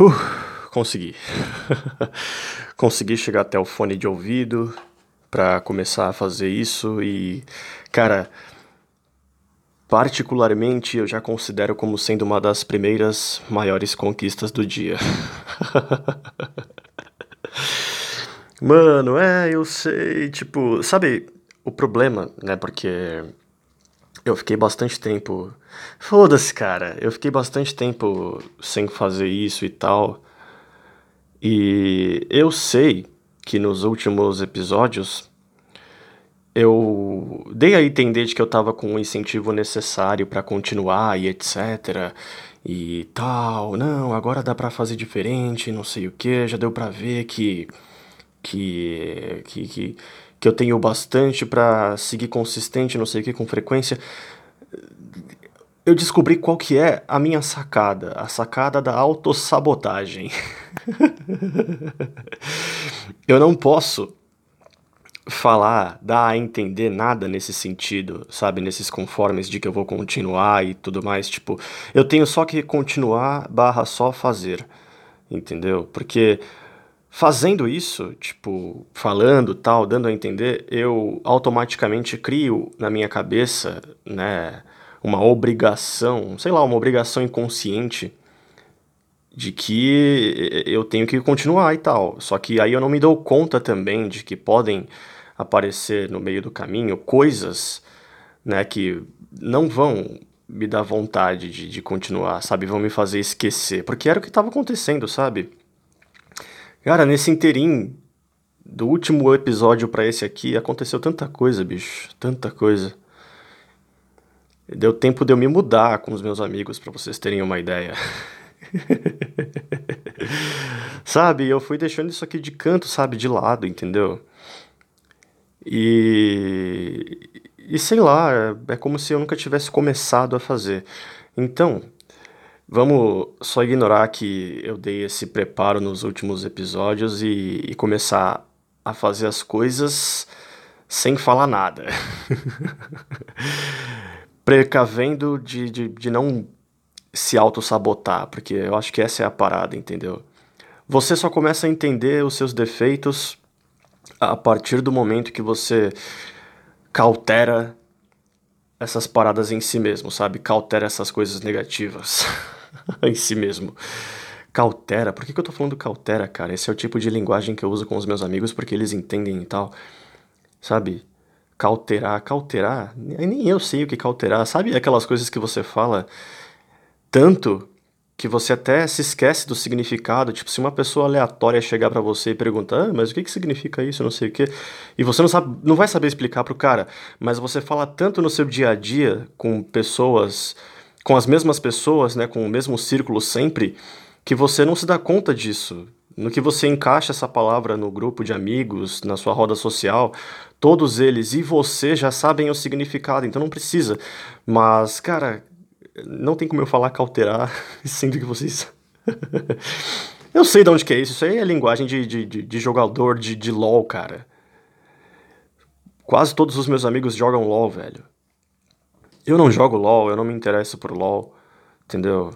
Uh, consegui. consegui chegar até o fone de ouvido para começar a fazer isso e, cara, particularmente eu já considero como sendo uma das primeiras maiores conquistas do dia. Mano, é, eu sei, tipo, sabe, o problema, né, porque eu fiquei bastante tempo. Foda-se, cara. Eu fiquei bastante tempo sem fazer isso e tal. E eu sei que nos últimos episódios eu dei a entender de que eu tava com o incentivo necessário para continuar e etc. E tal. Não, agora dá para fazer diferente, não sei o que. Já deu para ver que que que, que que eu tenho bastante para seguir consistente, não sei o que, com frequência, eu descobri qual que é a minha sacada, a sacada da autossabotagem. eu não posso falar, dar a entender nada nesse sentido, sabe, nesses conformes de que eu vou continuar e tudo mais, tipo, eu tenho só que continuar barra só fazer, entendeu? Porque Fazendo isso, tipo, falando, tal, dando a entender, eu automaticamente crio na minha cabeça, né, uma obrigação, sei lá, uma obrigação inconsciente de que eu tenho que continuar e tal. Só que aí eu não me dou conta também de que podem aparecer no meio do caminho coisas, né, que não vão me dar vontade de, de continuar, sabe? Vão me fazer esquecer. Porque era o que estava acontecendo, sabe? Cara, nesse interim do último episódio para esse aqui, aconteceu tanta coisa, bicho, tanta coisa. Deu tempo de eu me mudar com os meus amigos, para vocês terem uma ideia. sabe, eu fui deixando isso aqui de canto, sabe, de lado, entendeu? E, e sei lá, é, é como se eu nunca tivesse começado a fazer. Então, Vamos só ignorar que eu dei esse preparo nos últimos episódios e, e começar a fazer as coisas sem falar nada. Precavendo de, de, de não se auto-sabotar, porque eu acho que essa é a parada, entendeu? Você só começa a entender os seus defeitos a partir do momento que você cautera essas paradas em si mesmo, sabe? Cautera essas coisas negativas. em si mesmo. Cautera, por que, que eu tô falando cautera, cara? Esse é o tipo de linguagem que eu uso com os meus amigos porque eles entendem e tal. Sabe? Cauterar, cauterar, nem eu sei o que cauterar. Sabe aquelas coisas que você fala tanto que você até se esquece do significado. Tipo, se uma pessoa aleatória chegar para você e perguntar, ah, mas o que, que significa isso, não sei o quê, e você não, sabe, não vai saber explicar pro cara, mas você fala tanto no seu dia a dia com pessoas com as mesmas pessoas, né, com o mesmo círculo sempre, que você não se dá conta disso. No que você encaixa essa palavra no grupo de amigos, na sua roda social, todos eles e você já sabem o significado, então não precisa. Mas, cara, não tem como eu falar cauterar, sendo que vocês. eu sei de onde que é isso, isso aí é linguagem de, de, de, de jogador de, de LOL, cara. Quase todos os meus amigos jogam LOL, velho. Eu não jogo LOL, eu não me interesso por LOL, entendeu?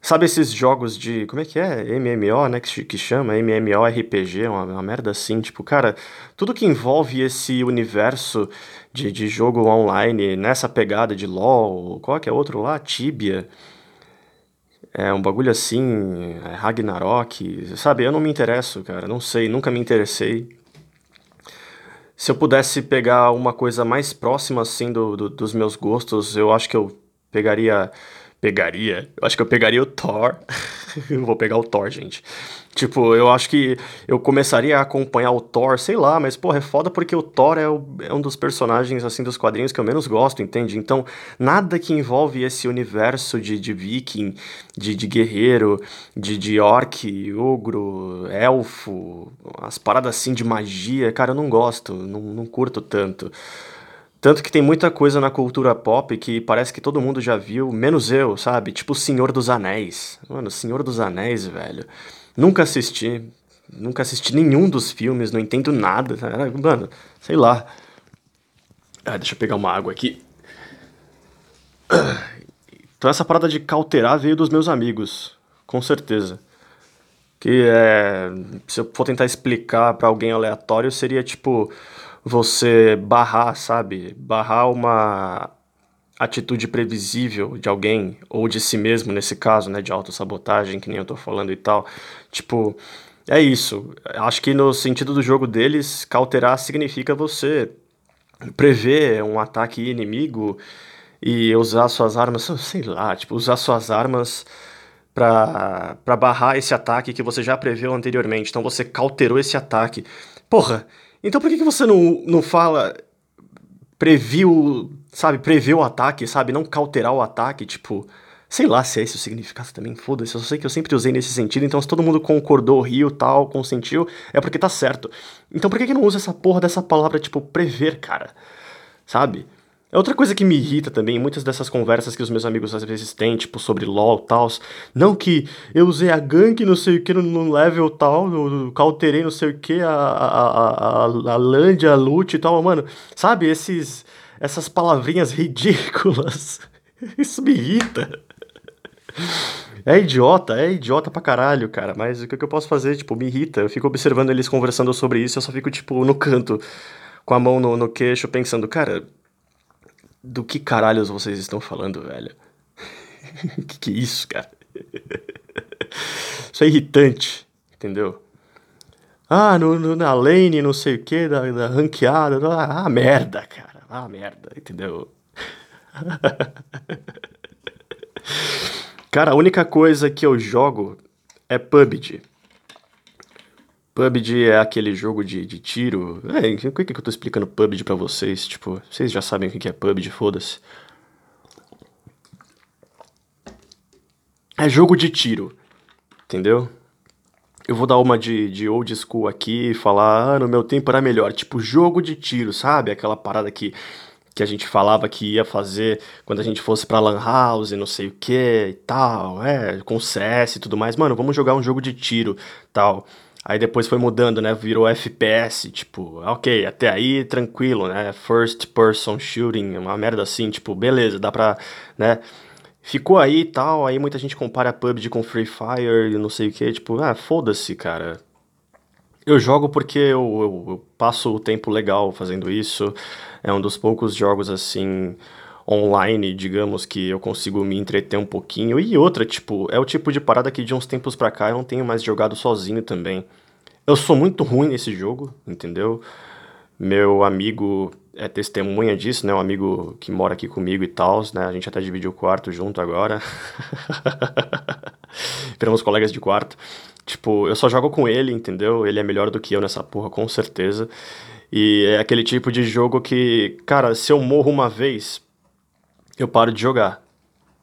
Sabe esses jogos de. Como é que é? MMO, né? Que, que chama? MMORPG, uma, uma merda assim. Tipo, cara, tudo que envolve esse universo de, de jogo online, nessa pegada de LOL, qual que é outro lá? Tibia. É um bagulho assim, é Ragnarok, sabe? Eu não me interesso, cara, não sei, nunca me interessei se eu pudesse pegar uma coisa mais próxima assim do, do, dos meus gostos, eu acho que eu pegaria pegaria. Eu acho que eu pegaria o Thor. Vou pegar o Thor, gente. Tipo, eu acho que eu começaria a acompanhar o Thor, sei lá, mas, porra, é foda porque o Thor é, o, é, um dos personagens, assim, dos quadrinhos que eu menos gosto, entende? Então, nada que envolve esse universo de, de viking, de, de guerreiro, de, de orc, ogro, elfo, as paradas assim de magia, cara, eu não gosto, não, não curto tanto. Tanto que tem muita coisa na cultura pop que parece que todo mundo já viu, menos eu, sabe? Tipo Senhor dos Anéis. Mano, Senhor dos Anéis, velho. Nunca assisti. Nunca assisti nenhum dos filmes, não entendo nada. Mano, sei lá. Ah, deixa eu pegar uma água aqui. Então essa parada de cauterar veio dos meus amigos. com certeza. Que é. Se eu for tentar explicar para alguém aleatório, seria tipo você barrar, sabe? Barrar uma atitude previsível de alguém, ou de si mesmo, nesse caso, né? De autossabotagem, que nem eu tô falando e tal. Tipo, é isso. Acho que no sentido do jogo deles, cauterar significa você prever um ataque inimigo e usar suas armas, sei lá, tipo, usar suas armas para barrar esse ataque que você já preveu anteriormente. Então você cauterou esse ataque. Porra, então por que, que você não, não fala previu, sabe, prever o ataque, sabe, não cauterar o ataque, tipo, sei lá se é esse o significado também, foda-se, eu só sei que eu sempre usei nesse sentido, então se todo mundo concordou, riu, tal, consentiu, é porque tá certo. Então por que que não usa essa porra dessa palavra, tipo, prever, cara? Sabe? É outra coisa que me irrita também, muitas dessas conversas que os meus amigos às vezes têm, tipo, sobre LOL e tal. Não que eu usei a gank, não sei o que, no level tal, eu cauterei não sei o que, a, a, a, a land, a loot e tal. Mano, sabe, esses, essas palavrinhas ridículas. Isso me irrita. É idiota, é idiota pra caralho, cara. Mas o que eu posso fazer? Tipo, me irrita. Eu fico observando eles conversando sobre isso, eu só fico, tipo, no canto, com a mão no, no queixo, pensando, cara do que caralhos vocês estão falando, velho? que que é isso, cara? isso é irritante, entendeu? Ah, no, no, na lane, não sei o que, da, da ranqueada. Ah, merda, cara. Ah, merda, entendeu? cara, a única coisa que eu jogo é PUBG. PUBG é aquele jogo de, de tiro. É, por que, que eu tô explicando PUBG pra vocês? Tipo, vocês já sabem o que é PUBG, foda-se. É jogo de tiro, entendeu? Eu vou dar uma de, de old school aqui e falar, ah, no meu tempo era melhor. Tipo, jogo de tiro, sabe? Aquela parada que, que a gente falava que ia fazer quando a gente fosse pra Lan House, não sei o que e tal, é, com CS e tudo mais. Mano, vamos jogar um jogo de tiro, tal. Aí depois foi mudando, né? Virou FPS, tipo, ok, até aí tranquilo, né? First person shooting, uma merda assim, tipo, beleza, dá pra, né? Ficou aí e tal, aí muita gente compara PUBG com Free Fire e não sei o que, tipo, ah, foda-se, cara. Eu jogo porque eu, eu, eu passo o tempo legal fazendo isso. É um dos poucos jogos assim online, digamos, que eu consigo me entreter um pouquinho. E outra, tipo, é o tipo de parada que de uns tempos pra cá eu não tenho mais jogado sozinho também. Eu sou muito ruim nesse jogo, entendeu? Meu amigo é testemunha disso, né? Um amigo que mora aqui comigo e tal, né? A gente até dividiu o quarto junto agora. Viramos colegas de quarto. Tipo, eu só jogo com ele, entendeu? Ele é melhor do que eu nessa porra, com certeza. E é aquele tipo de jogo que, cara, se eu morro uma vez, eu paro de jogar.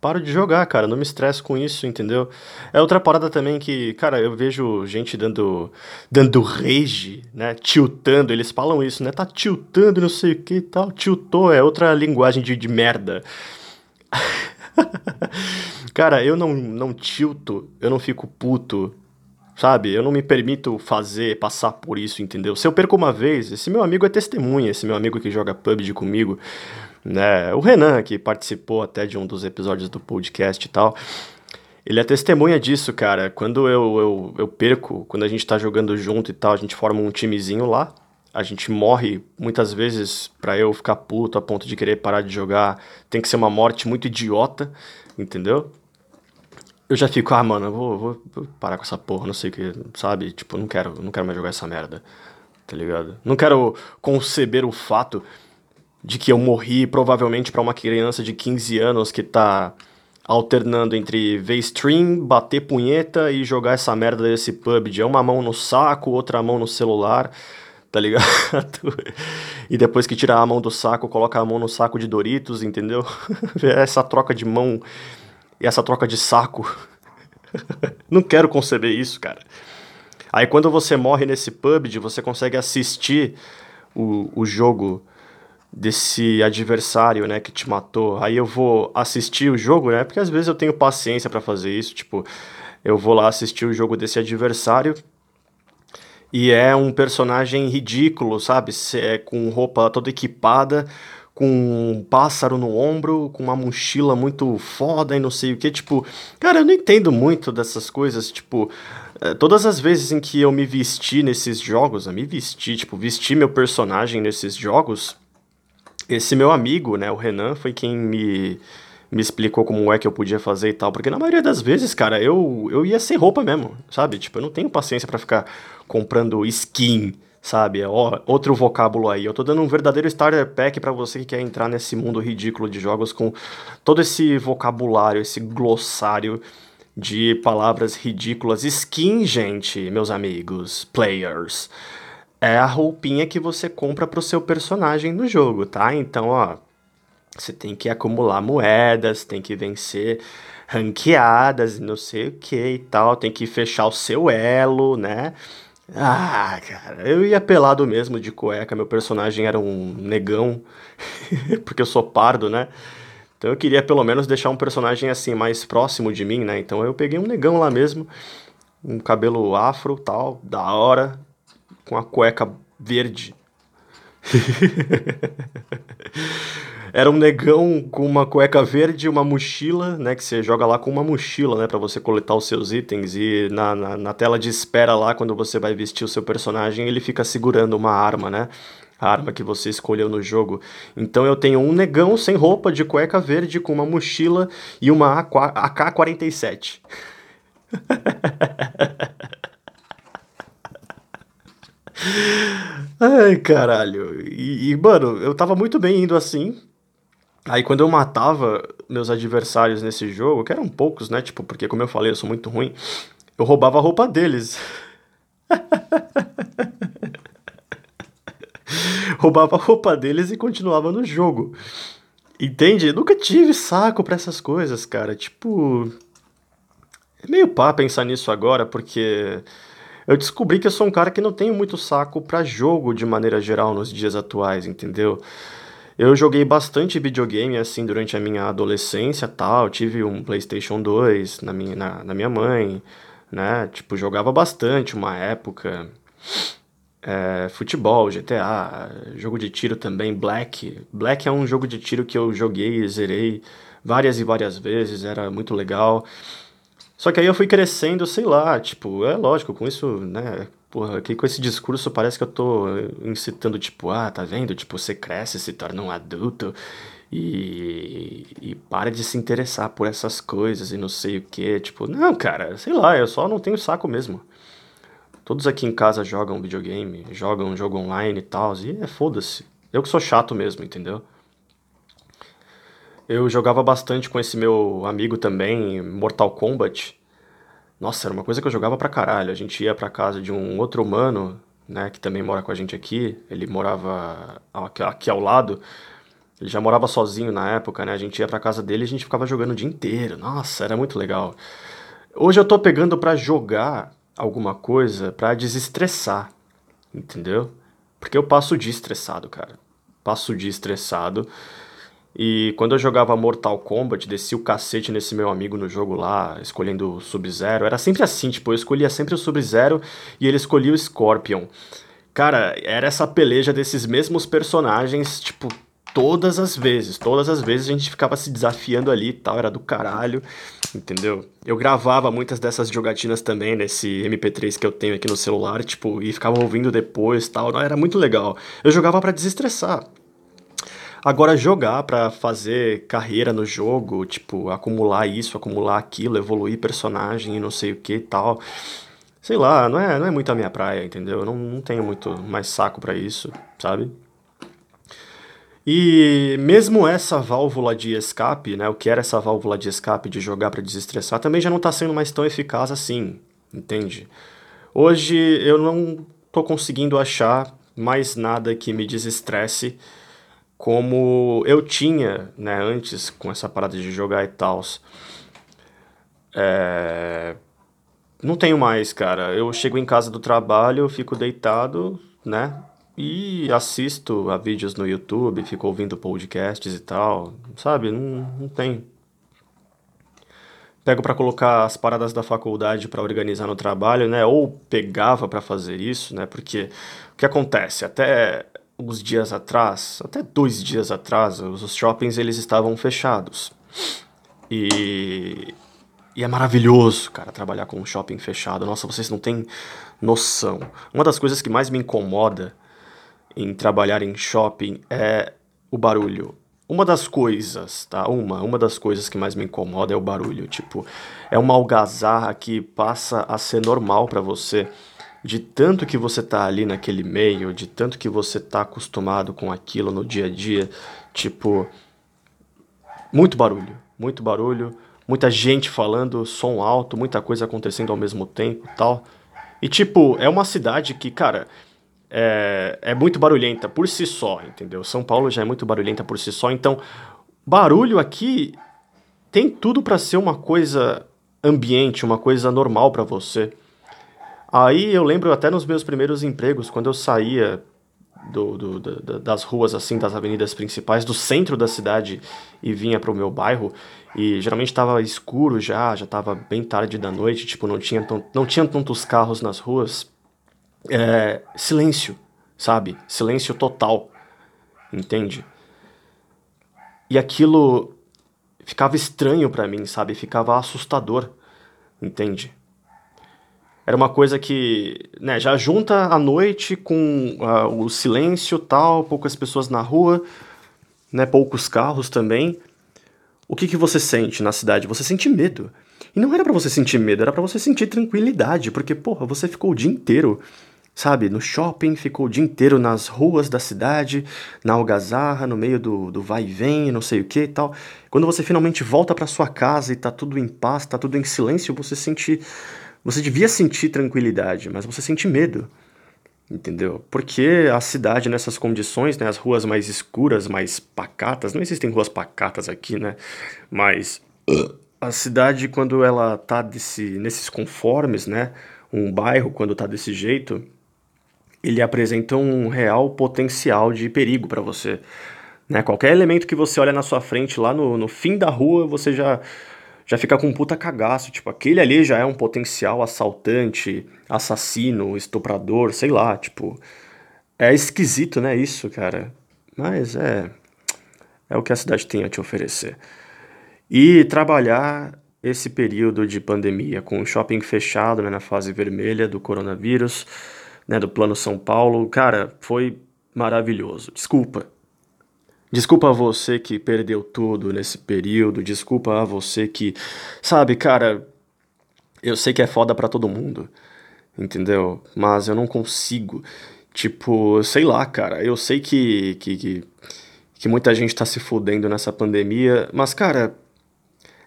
Paro de jogar, cara, não me estresso com isso, entendeu? É outra parada também que, cara, eu vejo gente dando dando rage, né? Tiltando, eles falam isso, né? Tá tiltando, não sei o que e tal. Tiltou é outra linguagem de, de merda. cara, eu não, não tilto, eu não fico puto, sabe? Eu não me permito fazer, passar por isso, entendeu? Se eu perco uma vez, esse meu amigo é testemunha, esse meu amigo que joga PUBG comigo, né? O Renan, que participou até de um dos episódios do podcast e tal, ele é testemunha disso, cara. Quando eu, eu, eu perco, quando a gente tá jogando junto e tal, a gente forma um timezinho lá. A gente morre muitas vezes pra eu ficar puto a ponto de querer parar de jogar. Tem que ser uma morte muito idiota, entendeu? Eu já fico, ah, mano, vou, vou parar com essa porra, não sei o que, sabe? Tipo, não quero, não quero mais jogar essa merda, tá ligado? Não quero conceber o fato de que eu morri provavelmente para uma criança de 15 anos que tá alternando entre ver stream, bater punheta e jogar essa merda desse PUBG. É uma mão no saco, outra mão no celular, tá ligado? e depois que tira a mão do saco, coloca a mão no saco de Doritos, entendeu? essa troca de mão e essa troca de saco. Não quero conceber isso, cara. Aí quando você morre nesse PUBG, você consegue assistir o, o jogo desse adversário, né, que te matou. Aí eu vou assistir o jogo, né? Porque às vezes eu tenho paciência para fazer isso, tipo, eu vou lá assistir o jogo desse adversário e é um personagem ridículo, sabe? É com roupa toda equipada, com um pássaro no ombro, com uma mochila muito foda e não sei o que. Tipo, cara, eu não entendo muito dessas coisas. Tipo, é, todas as vezes em que eu me vesti nesses jogos, eu me vesti, tipo, vesti meu personagem nesses jogos, esse meu amigo, né, o Renan, foi quem me, me explicou como é que eu podia fazer e tal. Porque na maioria das vezes, cara, eu, eu ia sem roupa mesmo, sabe? Tipo, eu não tenho paciência para ficar comprando skin sabe? É ó, outro vocábulo aí. Eu tô dando um verdadeiro starter pack para você que quer entrar nesse mundo ridículo de jogos com todo esse vocabulário, esse glossário de palavras ridículas. Skin, gente, meus amigos, players, é a roupinha que você compra pro seu personagem no jogo, tá? Então, ó, você tem que acumular moedas, tem que vencer ranqueadas, não sei o que e tal, tem que fechar o seu elo, né? Ah, cara, eu ia pelado mesmo de cueca, meu personagem era um negão, porque eu sou pardo, né? Então eu queria pelo menos deixar um personagem assim mais próximo de mim, né? Então eu peguei um negão lá mesmo, um cabelo afro, tal, da hora, com a cueca verde. Era um negão com uma cueca verde e uma mochila, né? Que você joga lá com uma mochila, né? Pra você coletar os seus itens. E na, na, na tela de espera lá, quando você vai vestir o seu personagem, ele fica segurando uma arma, né? A arma que você escolheu no jogo. Então eu tenho um negão sem roupa, de cueca verde, com uma mochila e uma AK-47. Ai, caralho. E, e, mano, eu tava muito bem indo assim. Aí quando eu matava meus adversários nesse jogo, que eram poucos, né? Tipo, porque como eu falei, eu sou muito ruim, eu roubava a roupa deles. roubava a roupa deles e continuava no jogo. Entende? Eu nunca tive saco para essas coisas, cara. Tipo. É meio pá pensar nisso agora, porque eu descobri que eu sou um cara que não tenho muito saco para jogo de maneira geral nos dias atuais, entendeu? Eu joguei bastante videogame assim durante a minha adolescência, tal. Tive um PlayStation 2 na minha, na, na minha mãe, né? Tipo, jogava bastante uma época. É, futebol, GTA, jogo de tiro também, Black. Black é um jogo de tiro que eu joguei e zerei várias e várias vezes, era muito legal. Só que aí eu fui crescendo, sei lá, tipo, é lógico, com isso, né, Porra, aqui com esse discurso parece que eu tô incitando, tipo, ah, tá vendo? Tipo, você cresce, se torna um adulto e, e para de se interessar por essas coisas e não sei o que. Tipo, não, cara, sei lá, eu só não tenho saco mesmo. Todos aqui em casa jogam videogame, jogam jogo online e tal, e é foda-se. Eu que sou chato mesmo, entendeu? Eu jogava bastante com esse meu amigo também, Mortal Kombat. Nossa, era uma coisa que eu jogava pra caralho. A gente ia pra casa de um outro humano, né, que também mora com a gente aqui. Ele morava aqui ao lado. Ele já morava sozinho na época, né? A gente ia pra casa dele e a gente ficava jogando o dia inteiro. Nossa, era muito legal. Hoje eu tô pegando pra jogar alguma coisa pra desestressar, entendeu? Porque eu passo o dia estressado, cara. Passo o dia estressado. E quando eu jogava Mortal Kombat, descia o cacete nesse meu amigo no jogo lá, escolhendo o Sub-Zero. Era sempre assim, tipo, eu escolhia sempre o Sub-Zero e ele escolhia o Scorpion. Cara, era essa peleja desses mesmos personagens, tipo, todas as vezes. Todas as vezes a gente ficava se desafiando ali e tal, era do caralho, entendeu? Eu gravava muitas dessas jogatinas também nesse MP3 que eu tenho aqui no celular, tipo, e ficava ouvindo depois tal. Era muito legal. Eu jogava para desestressar. Agora, jogar para fazer carreira no jogo, tipo, acumular isso, acumular aquilo, evoluir personagem e não sei o que e tal. Sei lá, não é, não é muito a minha praia, entendeu? Eu não, não tenho muito mais saco para isso, sabe? E mesmo essa válvula de escape, né, o que era essa válvula de escape de jogar para desestressar, também já não está sendo mais tão eficaz assim, entende? Hoje eu não tô conseguindo achar mais nada que me desestresse como eu tinha, né, antes com essa parada de jogar e tal. É... Não tenho mais, cara. Eu chego em casa do trabalho, fico deitado, né? E assisto a vídeos no YouTube, fico ouvindo podcasts e tal, sabe? Não, não tem. Pego para colocar as paradas da faculdade para organizar no trabalho, né? Ou pegava para fazer isso, né? Porque o que acontece? Até alguns dias atrás, até dois dias atrás, os shoppings eles estavam fechados. E, e é maravilhoso, cara, trabalhar com um shopping fechado. Nossa, vocês não têm noção. Uma das coisas que mais me incomoda em trabalhar em shopping é o barulho. Uma das coisas, tá? Uma, uma das coisas que mais me incomoda é o barulho. Tipo, é uma algazarra que passa a ser normal para você de tanto que você tá ali naquele meio, de tanto que você tá acostumado com aquilo no dia a dia, tipo, muito barulho, muito barulho, muita gente falando, som alto, muita coisa acontecendo ao mesmo tempo, tal. E tipo, é uma cidade que, cara, é, é muito barulhenta por si só, entendeu? São Paulo já é muito barulhenta por si só, então barulho aqui tem tudo para ser uma coisa ambiente, uma coisa normal para você. Aí eu lembro até nos meus primeiros empregos, quando eu saía do, do, das ruas, assim, das avenidas principais, do centro da cidade e vinha para o meu bairro, e geralmente estava escuro já, já estava bem tarde da noite, tipo, não tinha, não tinha tantos carros nas ruas. É, silêncio, sabe? Silêncio total, entende? E aquilo ficava estranho para mim, sabe? Ficava assustador, entende? Era uma coisa que, né, já junta a noite com uh, o silêncio tal, poucas pessoas na rua, né, poucos carros também. O que, que você sente na cidade? Você sente medo. E não era para você sentir medo, era para você sentir tranquilidade, porque, porra, você ficou o dia inteiro, sabe, no shopping, ficou o dia inteiro nas ruas da cidade, na algazarra, no meio do, do vai e vem, não sei o que e tal. Quando você finalmente volta para sua casa e tá tudo em paz, tá tudo em silêncio, você sente você devia sentir tranquilidade, mas você sente medo. Entendeu? Porque a cidade nessas condições, né, as ruas mais escuras, mais pacatas, não existem ruas pacatas aqui, né? Mas a cidade quando ela tá desse, nesses conformes, né, um bairro quando tá desse jeito, ele apresenta um real potencial de perigo para você. Né? Qualquer elemento que você olha na sua frente, lá no, no fim da rua, você já já fica com um puta cagaço. Tipo, aquele ali já é um potencial assaltante, assassino, estuprador, sei lá, tipo. É esquisito, né, isso, cara. Mas é. É o que a cidade tem a te oferecer. E trabalhar esse período de pandemia com o shopping fechado, né, na fase vermelha do coronavírus, né, do Plano São Paulo, cara, foi maravilhoso. Desculpa, Desculpa a você que perdeu tudo nesse período, desculpa a você que, sabe, cara, eu sei que é foda para todo mundo, entendeu? Mas eu não consigo. Tipo, sei lá, cara, eu sei que, que, que, que muita gente tá se fudendo nessa pandemia, mas, cara,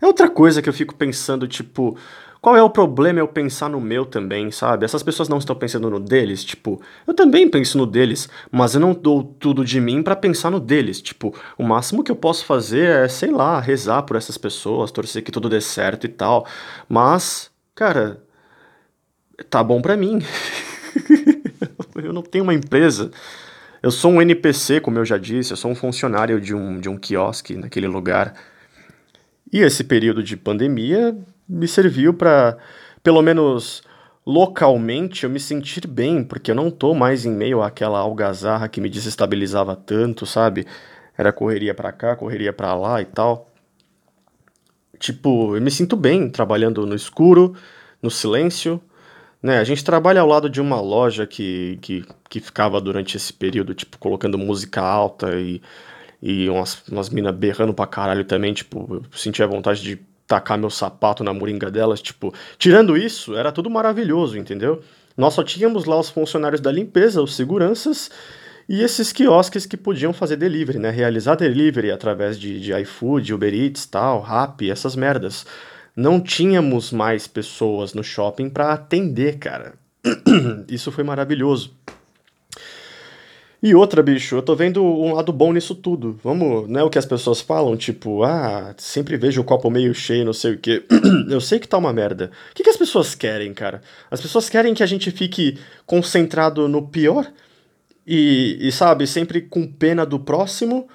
é outra coisa que eu fico pensando, tipo, qual é o problema eu pensar no meu também, sabe? Essas pessoas não estão pensando no deles, tipo, eu também penso no deles, mas eu não dou tudo de mim para pensar no deles. Tipo, o máximo que eu posso fazer é, sei lá, rezar por essas pessoas, torcer que tudo dê certo e tal. Mas, cara, tá bom para mim. eu não tenho uma empresa. Eu sou um NPC, como eu já disse, eu sou um funcionário de um, de um quiosque naquele lugar. E esse período de pandemia me serviu para, pelo menos localmente, eu me sentir bem, porque eu não tô mais em meio àquela algazarra que me desestabilizava tanto, sabe? Era correria para cá, correria para lá e tal. Tipo, eu me sinto bem trabalhando no escuro, no silêncio, né? A gente trabalha ao lado de uma loja que, que, que ficava durante esse período, tipo, colocando música alta e, e umas, umas minas berrando pra caralho também, tipo, eu sentia vontade de tacar meu sapato na moringa delas, tipo, tirando isso, era tudo maravilhoso, entendeu? Nós só tínhamos lá os funcionários da limpeza, os seguranças e esses quiosques que podiam fazer delivery, né? Realizar delivery através de, de iFood, Uber Eats, tal, Rappi, essas merdas. Não tínhamos mais pessoas no shopping para atender, cara. Isso foi maravilhoso. E outra, bicho, eu tô vendo um lado bom nisso tudo. Vamos, não é o que as pessoas falam, tipo, ah, sempre vejo o copo meio cheio, não sei o quê. eu sei que tá uma merda. O que, que as pessoas querem, cara? As pessoas querem que a gente fique concentrado no pior e, e, sabe, sempre com pena do próximo?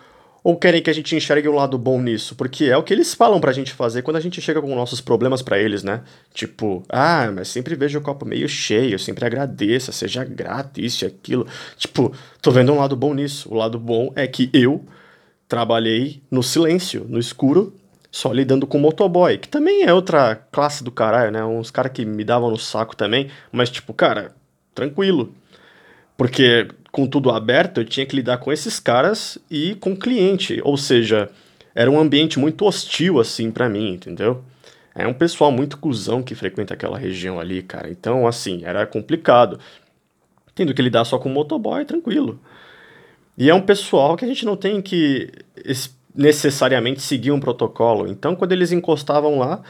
Ou querem que a gente enxergue um lado bom nisso? Porque é o que eles falam pra gente fazer quando a gente chega com nossos problemas para eles, né? Tipo, ah, mas sempre vejo o copo meio cheio, sempre agradeça, seja grato, isso e aquilo. Tipo, tô vendo um lado bom nisso. O lado bom é que eu trabalhei no silêncio, no escuro, só lidando com motoboy, que também é outra classe do caralho, né? Uns caras que me davam no saco também, mas tipo, cara, tranquilo. Porque com tudo aberto, eu tinha que lidar com esses caras e com o cliente, ou seja, era um ambiente muito hostil assim para mim, entendeu? É um pessoal muito cuzão que frequenta aquela região ali, cara. Então, assim, era complicado. Tendo que lidar só com motoboy, tranquilo. E é um pessoal que a gente não tem que necessariamente seguir um protocolo. Então, quando eles encostavam lá,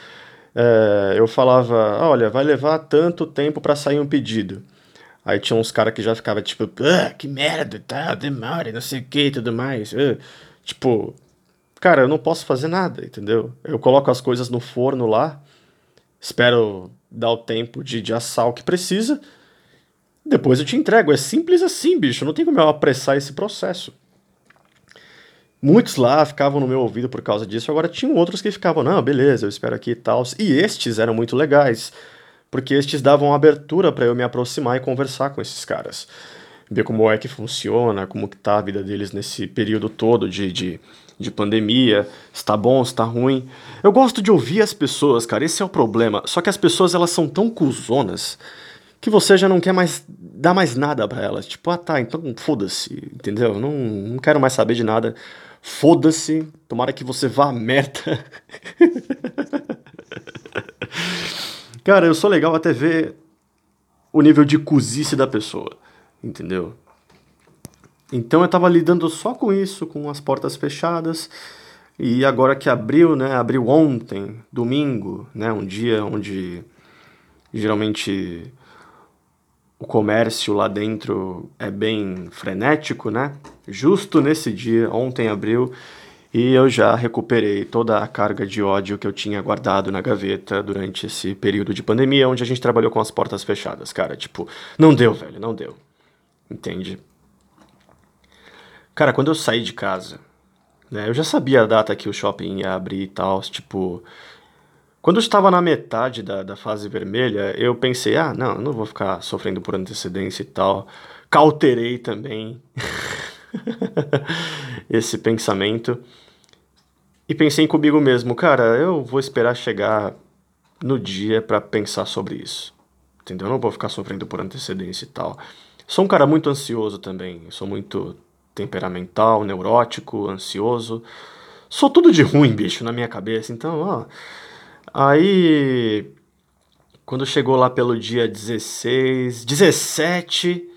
é, eu falava: olha, vai levar tanto tempo para sair um pedido. Aí tinha uns caras que já ficava tipo, ah, que merda, tá, demora, não sei o que e tudo mais. Uh, tipo, cara, eu não posso fazer nada, entendeu? Eu coloco as coisas no forno lá, espero dar o tempo de, de assar o que precisa, depois eu te entrego. É simples assim, bicho, não tem como eu apressar esse processo. Muitos lá ficavam no meu ouvido por causa disso, agora tinham outros que ficavam, não, beleza, eu espero aqui e tal. E estes eram muito legais porque estes davam abertura para eu me aproximar e conversar com esses caras. Ver como é que funciona, como que tá a vida deles nesse período todo de, de, de pandemia, se tá bom, se tá ruim. Eu gosto de ouvir as pessoas, cara, esse é o problema. Só que as pessoas, elas são tão cuzonas que você já não quer mais dar mais nada para elas. Tipo, ah tá, então foda-se, entendeu? Não, não quero mais saber de nada. Foda-se, tomara que você vá a merda. Cara, eu sou legal até ver o nível de cozice da pessoa, entendeu? Então eu tava lidando só com isso, com as portas fechadas. E agora que abriu, né? Abriu ontem, domingo, né? Um dia onde geralmente o comércio lá dentro é bem frenético, né? Justo nesse dia, ontem abriu, e eu já recuperei toda a carga de ódio que eu tinha guardado na gaveta durante esse período de pandemia, onde a gente trabalhou com as portas fechadas, cara. Tipo, não deu, velho, não deu. Entende? Cara, quando eu saí de casa, né, eu já sabia a data que o shopping ia abrir e tal, tipo. Quando eu estava na metade da, da fase vermelha, eu pensei, ah, não, eu não vou ficar sofrendo por antecedência e tal. Cauterei também. esse pensamento. E pensei comigo mesmo, cara, eu vou esperar chegar no dia para pensar sobre isso. Entendeu? Eu não vou ficar sofrendo por antecedência e tal. Sou um cara muito ansioso também. Sou muito temperamental, neurótico, ansioso. Sou tudo de ruim, bicho, na minha cabeça. Então, ó. Aí. Quando chegou lá pelo dia 16, 17,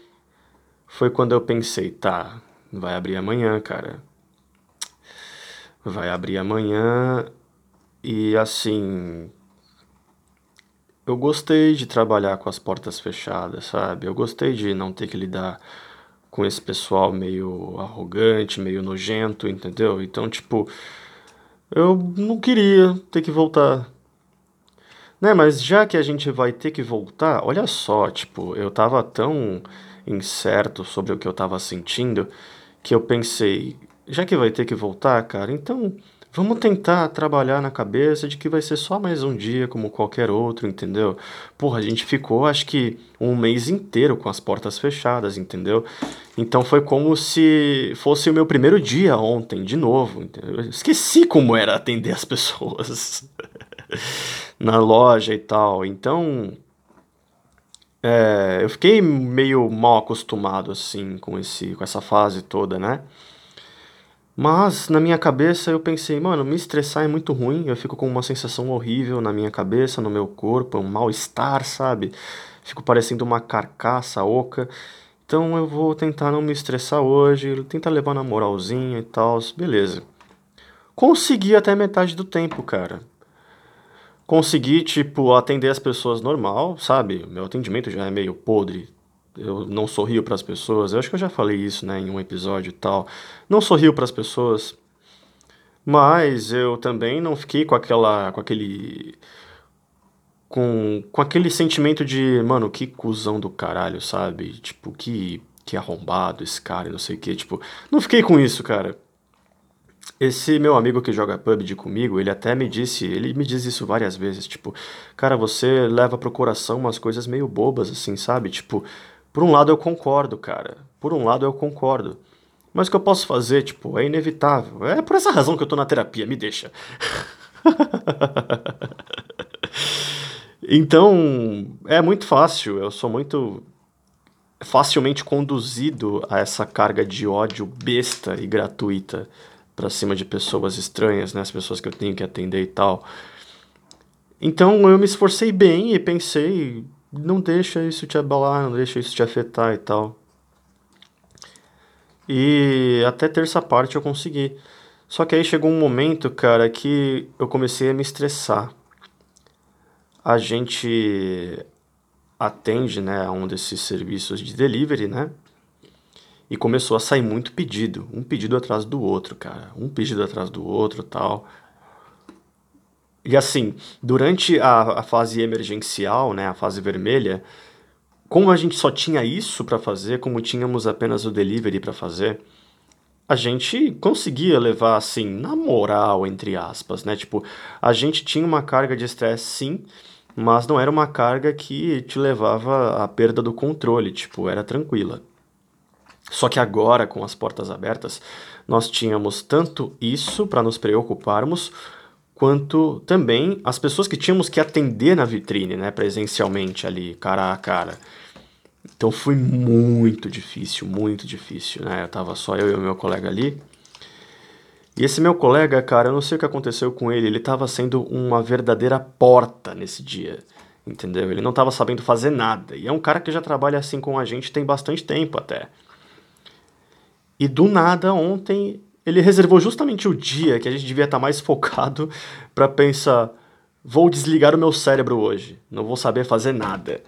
foi quando eu pensei, tá, Vai abrir amanhã, cara. Vai abrir amanhã e assim. Eu gostei de trabalhar com as portas fechadas, sabe? Eu gostei de não ter que lidar com esse pessoal meio arrogante, meio nojento, entendeu? Então, tipo, eu não queria ter que voltar. Né, mas já que a gente vai ter que voltar, olha só, tipo, eu tava tão incerto sobre o que eu tava sentindo que eu pensei, já que vai ter que voltar, cara, então vamos tentar trabalhar na cabeça de que vai ser só mais um dia como qualquer outro, entendeu? Porra, a gente ficou acho que um mês inteiro com as portas fechadas, entendeu? Então foi como se fosse o meu primeiro dia ontem, de novo, entendeu? Eu esqueci como era atender as pessoas na loja e tal. Então, é, eu fiquei meio mal acostumado assim com esse com essa fase toda, né? Mas na minha cabeça eu pensei, mano, me estressar é muito ruim, eu fico com uma sensação horrível na minha cabeça, no meu corpo, um mal-estar, sabe? Fico parecendo uma carcaça oca. Então eu vou tentar não me estressar hoje, tentar levar na moralzinha e tal, beleza. Consegui até metade do tempo, cara consegui, tipo, atender as pessoas normal, sabe? Meu atendimento já é meio podre. Eu não sorrio para as pessoas. Eu acho que eu já falei isso, né, em um episódio e tal. Não sorrio para as pessoas. Mas eu também não fiquei com aquela com aquele com, com aquele sentimento de, mano, que cuzão do caralho, sabe? Tipo, que que arrombado esse cara, não sei o que, tipo, não fiquei com isso, cara. Esse meu amigo que joga PUBG comigo, ele até me disse, ele me diz isso várias vezes, tipo, cara, você leva pro coração umas coisas meio bobas, assim, sabe? Tipo, por um lado eu concordo, cara. Por um lado eu concordo. Mas o que eu posso fazer, tipo, é inevitável. É por essa razão que eu tô na terapia, me deixa. então, é muito fácil, eu sou muito facilmente conduzido a essa carga de ódio besta e gratuita para cima de pessoas estranhas, né, as pessoas que eu tenho que atender e tal. Então eu me esforcei bem e pensei, não deixa isso te abalar, não deixa isso te afetar e tal. E até terça parte eu consegui. Só que aí chegou um momento, cara, que eu comecei a me estressar. A gente atende, né, a um desses serviços de delivery, né? E começou a sair muito pedido, um pedido atrás do outro, cara, um pedido atrás do outro, tal. E assim, durante a, a fase emergencial, né, a fase vermelha, como a gente só tinha isso para fazer, como tínhamos apenas o delivery para fazer, a gente conseguia levar assim, na moral, entre aspas, né? Tipo, a gente tinha uma carga de estresse sim, mas não era uma carga que te levava à perda do controle, tipo, era tranquila. Só que agora, com as portas abertas, nós tínhamos tanto isso para nos preocuparmos, quanto também as pessoas que tínhamos que atender na vitrine, né, presencialmente ali, cara a cara. Então foi muito difícil, muito difícil, né? Eu tava só eu e o meu colega ali. E esse meu colega, cara, eu não sei o que aconteceu com ele, ele tava sendo uma verdadeira porta nesse dia, entendeu? Ele não tava sabendo fazer nada. E é um cara que já trabalha assim com a gente tem bastante tempo até. E do nada, ontem, ele reservou justamente o dia que a gente devia estar mais focado para pensar: vou desligar o meu cérebro hoje, não vou saber fazer nada.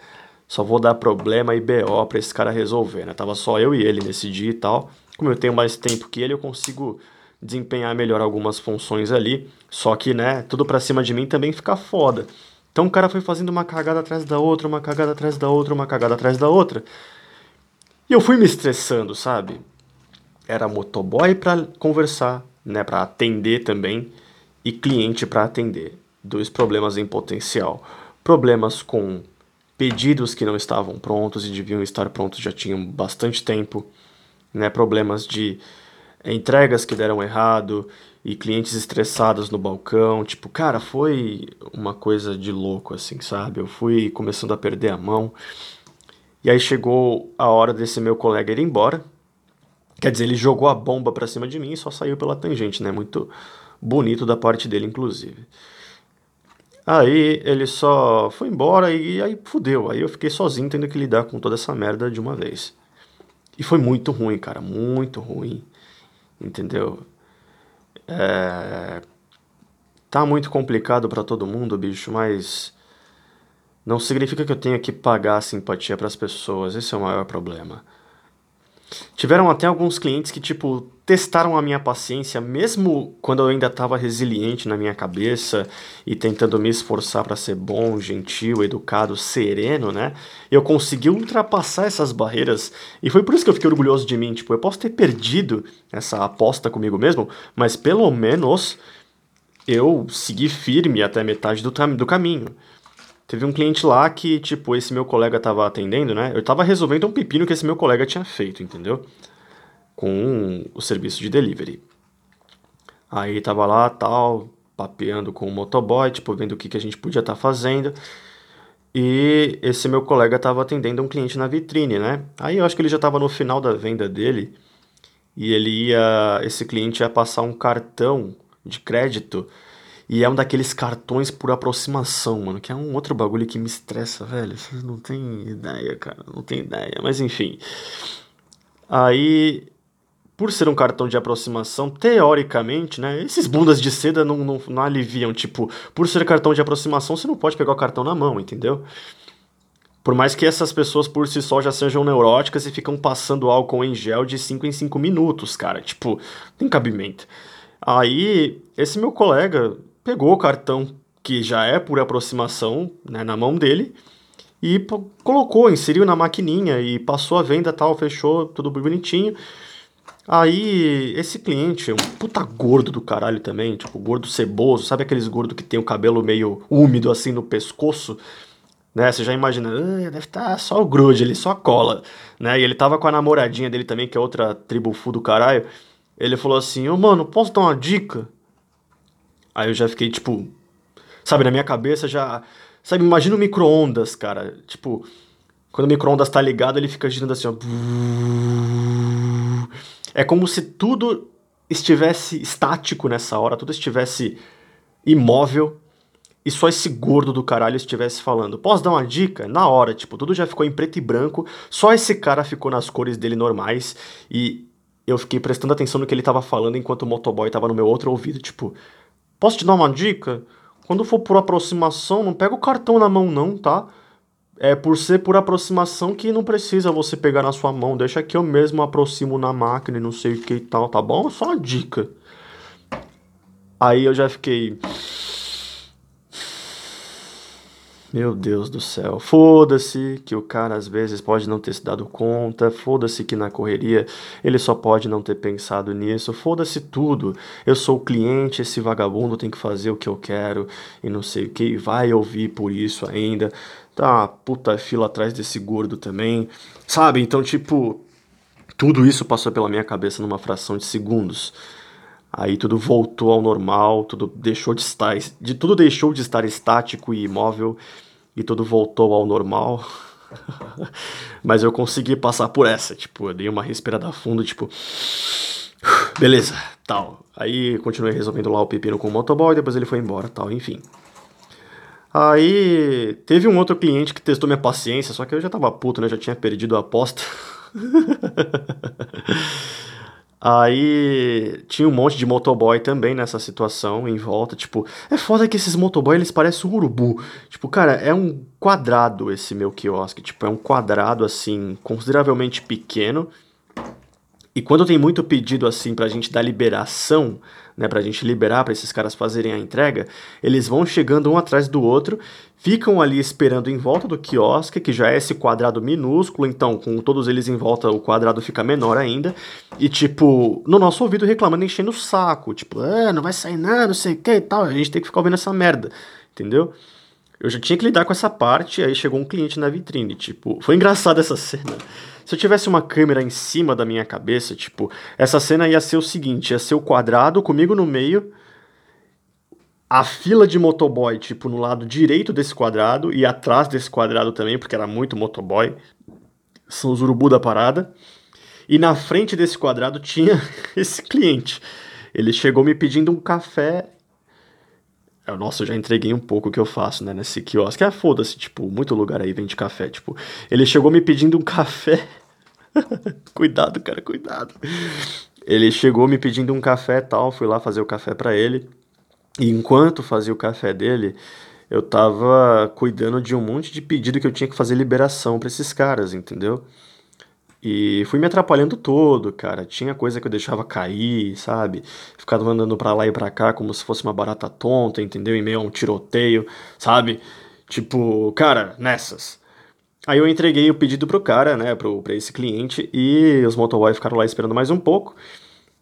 Só vou dar problema e BO para esse cara resolver, né? Tava só eu e ele nesse dia e tal. Como eu tenho mais tempo que ele, eu consigo desempenhar melhor algumas funções ali. Só que, né, tudo pra cima de mim também fica foda. Então o cara foi fazendo uma cagada atrás da outra, uma cagada atrás da outra, uma cagada atrás da outra. E eu fui me estressando, sabe? Era motoboy para conversar, né, para atender também e cliente para atender. Dois problemas em potencial. Problemas com pedidos que não estavam prontos e deviam estar prontos já tinham bastante tempo, né? Problemas de entregas que deram errado e clientes estressados no balcão, tipo, cara, foi uma coisa de louco assim, sabe? Eu fui começando a perder a mão. E aí chegou a hora desse meu colega ir embora, Quer dizer, ele jogou a bomba para cima de mim e só saiu pela tangente, né? Muito bonito da parte dele, inclusive. Aí ele só foi embora e aí fudeu. Aí eu fiquei sozinho tendo que lidar com toda essa merda de uma vez. E foi muito ruim, cara, muito ruim. Entendeu? É... Tá muito complicado para todo mundo, bicho, mas não significa que eu tenha que pagar simpatia para as pessoas. Esse é o maior problema. Tiveram até alguns clientes que, tipo, testaram a minha paciência, mesmo quando eu ainda estava resiliente na minha cabeça e tentando me esforçar para ser bom, gentil, educado, sereno, né? Eu consegui ultrapassar essas barreiras e foi por isso que eu fiquei orgulhoso de mim. Tipo, eu posso ter perdido essa aposta comigo mesmo, mas pelo menos eu segui firme até metade do, do caminho. Teve um cliente lá que, tipo, esse meu colega tava atendendo, né? Eu tava resolvendo um pepino que esse meu colega tinha feito, entendeu? Com o serviço de delivery. Aí tava lá, tal, papeando com o motoboy, tipo, vendo o que, que a gente podia estar tá fazendo. E esse meu colega tava atendendo um cliente na vitrine, né? Aí eu acho que ele já tava no final da venda dele. E ele ia. Esse cliente ia passar um cartão de crédito e é um daqueles cartões por aproximação, mano, que é um outro bagulho que me estressa, velho. Vocês não tem ideia, cara, não tem ideia. Mas enfim. Aí, por ser um cartão de aproximação, teoricamente, né? Esses bundas de seda não, não, não aliviam. Tipo, por ser cartão de aproximação, você não pode pegar o cartão na mão, entendeu? Por mais que essas pessoas por si só já sejam neuróticas e ficam passando álcool em gel de 5 em 5 minutos, cara. Tipo, tem cabimento. Aí, esse meu colega pegou o cartão que já é por aproximação né, na mão dele e colocou, inseriu na maquininha e passou a venda tal, fechou, tudo bonitinho. Aí, esse cliente é um puta gordo do caralho também, tipo, gordo ceboso, sabe aqueles gordos que tem o cabelo meio úmido assim no pescoço? Né, você já imagina, ah, deve estar tá só o grude ali, só cola, né? E ele tava com a namoradinha dele também, que é outra tribo fu do caralho. Ele falou assim, ô oh, mano, posso dar uma dica? Aí eu já fiquei, tipo, sabe, na minha cabeça já. Sabe, imagina o micro-ondas, cara. Tipo, quando o micro-ondas tá ligado, ele fica girando assim, ó. É como se tudo estivesse estático nessa hora, tudo estivesse imóvel e só esse gordo do caralho estivesse falando. Posso dar uma dica? Na hora, tipo, tudo já ficou em preto e branco, só esse cara ficou nas cores dele normais e eu fiquei prestando atenção no que ele tava falando enquanto o motoboy tava no meu outro ouvido, tipo, posso te dar uma dica? Quando for por aproximação, não pega o cartão na mão não, tá? é por ser por aproximação que não precisa você pegar na sua mão. Deixa que eu mesmo aproximo na máquina e não sei o que e tal, tá bom? Só uma dica. Aí eu já fiquei. Meu Deus do céu. Foda-se que o cara às vezes pode não ter se dado conta. Foda-se que na correria ele só pode não ter pensado nisso. Foda-se tudo. Eu sou o cliente, esse vagabundo tem que fazer o que eu quero e não sei o que. Vai ouvir por isso ainda. Tá uma puta fila atrás desse gordo também. Sabe? Então, tipo, tudo isso passou pela minha cabeça numa fração de segundos. Aí tudo voltou ao normal, tudo deixou de estar, de tudo deixou de estar estático e imóvel e tudo voltou ao normal. Mas eu consegui passar por essa, tipo, eu dei uma respirada fundo, tipo, beleza, tal. Aí continuei resolvendo lá o pepino com o motoboy, depois ele foi embora, tal, enfim. Aí teve um outro cliente que testou minha paciência, só que eu já tava puto, né? Já tinha perdido a aposta. Aí tinha um monte de motoboy também nessa situação em volta, tipo, é foda que esses motoboy eles parecem um urubu. Tipo, cara, é um quadrado esse meu quiosque, tipo, é um quadrado assim, consideravelmente pequeno. E quando tem muito pedido assim pra gente dar liberação, né, pra gente liberar para esses caras fazerem a entrega, eles vão chegando um atrás do outro, ficam ali esperando em volta do quiosque, que já é esse quadrado minúsculo, então com todos eles em volta o quadrado fica menor ainda, e tipo, no nosso ouvido reclamando, enchendo o saco, tipo, ah, não vai sair nada, não sei o que e tal, a gente tem que ficar ouvindo essa merda, entendeu? Eu já tinha que lidar com essa parte, aí chegou um cliente na vitrine, tipo, foi engraçado essa cena. Se eu tivesse uma câmera em cima da minha cabeça, tipo, essa cena ia ser o seguinte: ia ser o quadrado comigo no meio, a fila de motoboy, tipo, no lado direito desse quadrado e atrás desse quadrado também, porque era muito motoboy. São os urubu da parada. E na frente desse quadrado tinha esse cliente. Ele chegou me pedindo um café nossa, eu já entreguei um pouco o que eu faço, né, nesse quiosque. Ah, foda-se, tipo, muito lugar aí vende café, tipo. Ele chegou me pedindo um café. cuidado, cara, cuidado. Ele chegou me pedindo um café tal, fui lá fazer o café para ele. E enquanto fazia o café dele, eu tava cuidando de um monte de pedido que eu tinha que fazer liberação para esses caras, entendeu? E fui me atrapalhando todo, cara. Tinha coisa que eu deixava cair, sabe? Ficava andando pra lá e pra cá como se fosse uma barata tonta, entendeu? Em meio a um tiroteio, sabe? Tipo, cara, nessas. Aí eu entreguei o pedido pro cara, né, pro, pra esse cliente, e os motoboys ficaram lá esperando mais um pouco.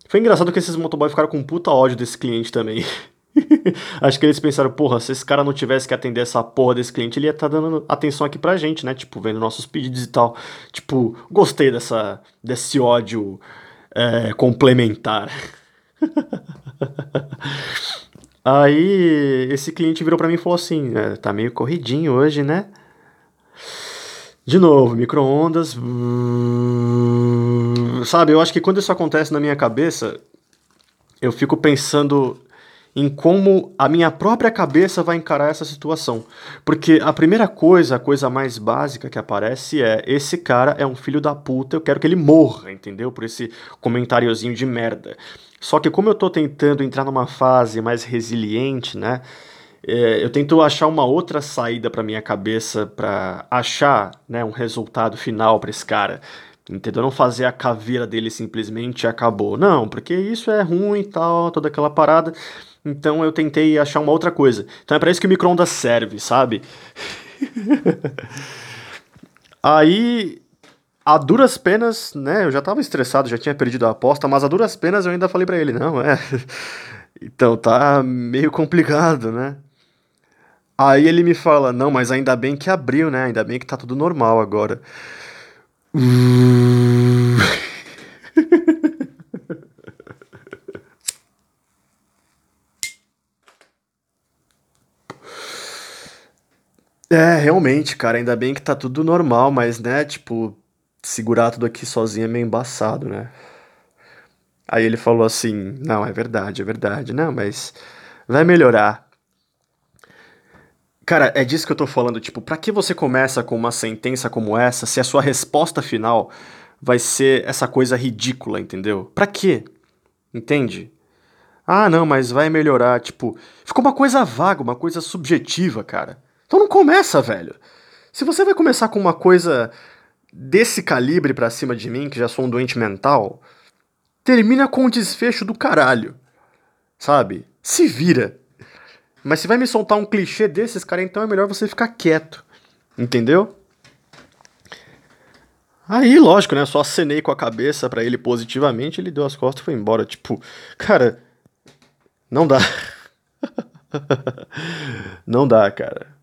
Foi engraçado que esses motoboys ficaram com puta ódio desse cliente também. Acho que eles pensaram, porra, se esse cara não tivesse que atender essa porra desse cliente, ele ia estar tá dando atenção aqui pra gente, né? Tipo, vendo nossos pedidos e tal. Tipo, gostei dessa, desse ódio é, complementar. Aí esse cliente virou para mim e falou assim: é, tá meio corridinho hoje, né? De novo, micro-ondas. Sabe, eu acho que quando isso acontece na minha cabeça, eu fico pensando em como a minha própria cabeça vai encarar essa situação. Porque a primeira coisa, a coisa mais básica que aparece é: esse cara é um filho da puta, eu quero que ele morra, entendeu? Por esse comentáriozinho de merda. Só que como eu tô tentando entrar numa fase mais resiliente, né? É, eu tento achar uma outra saída para minha cabeça para achar né, um resultado final para esse cara. Entendeu? Não fazer a caveira dele simplesmente acabou. Não, porque isso é ruim e tal, toda aquela parada. Então eu tentei achar uma outra coisa. Então é para isso que o micro-ondas serve, sabe? Aí a duras penas, né? Eu já tava estressado, já tinha perdido a aposta, mas a duras penas eu ainda falei para ele, não, é. Então tá meio complicado, né? Aí ele me fala, não, mas ainda bem que abriu, né? Ainda bem que tá tudo normal agora. É, realmente, cara, ainda bem que tá tudo normal, mas, né, tipo, segurar tudo aqui sozinho é meio embaçado, né? Aí ele falou assim: Não, é verdade, é verdade. Não, mas vai melhorar. Cara, é disso que eu tô falando. Tipo, pra que você começa com uma sentença como essa se a sua resposta final vai ser essa coisa ridícula, entendeu? Pra quê? Entende? Ah, não, mas vai melhorar. Tipo, ficou uma coisa vaga, uma coisa subjetiva, cara. Então não começa, velho. Se você vai começar com uma coisa desse calibre pra cima de mim, que já sou um doente mental, termina com um desfecho do caralho. Sabe? Se vira. Mas se vai me soltar um clichê desses, cara, então é melhor você ficar quieto. Entendeu? Aí, lógico, né? Só acenei com a cabeça para ele positivamente, ele deu as costas e foi embora. Tipo, cara, não dá. não dá, cara.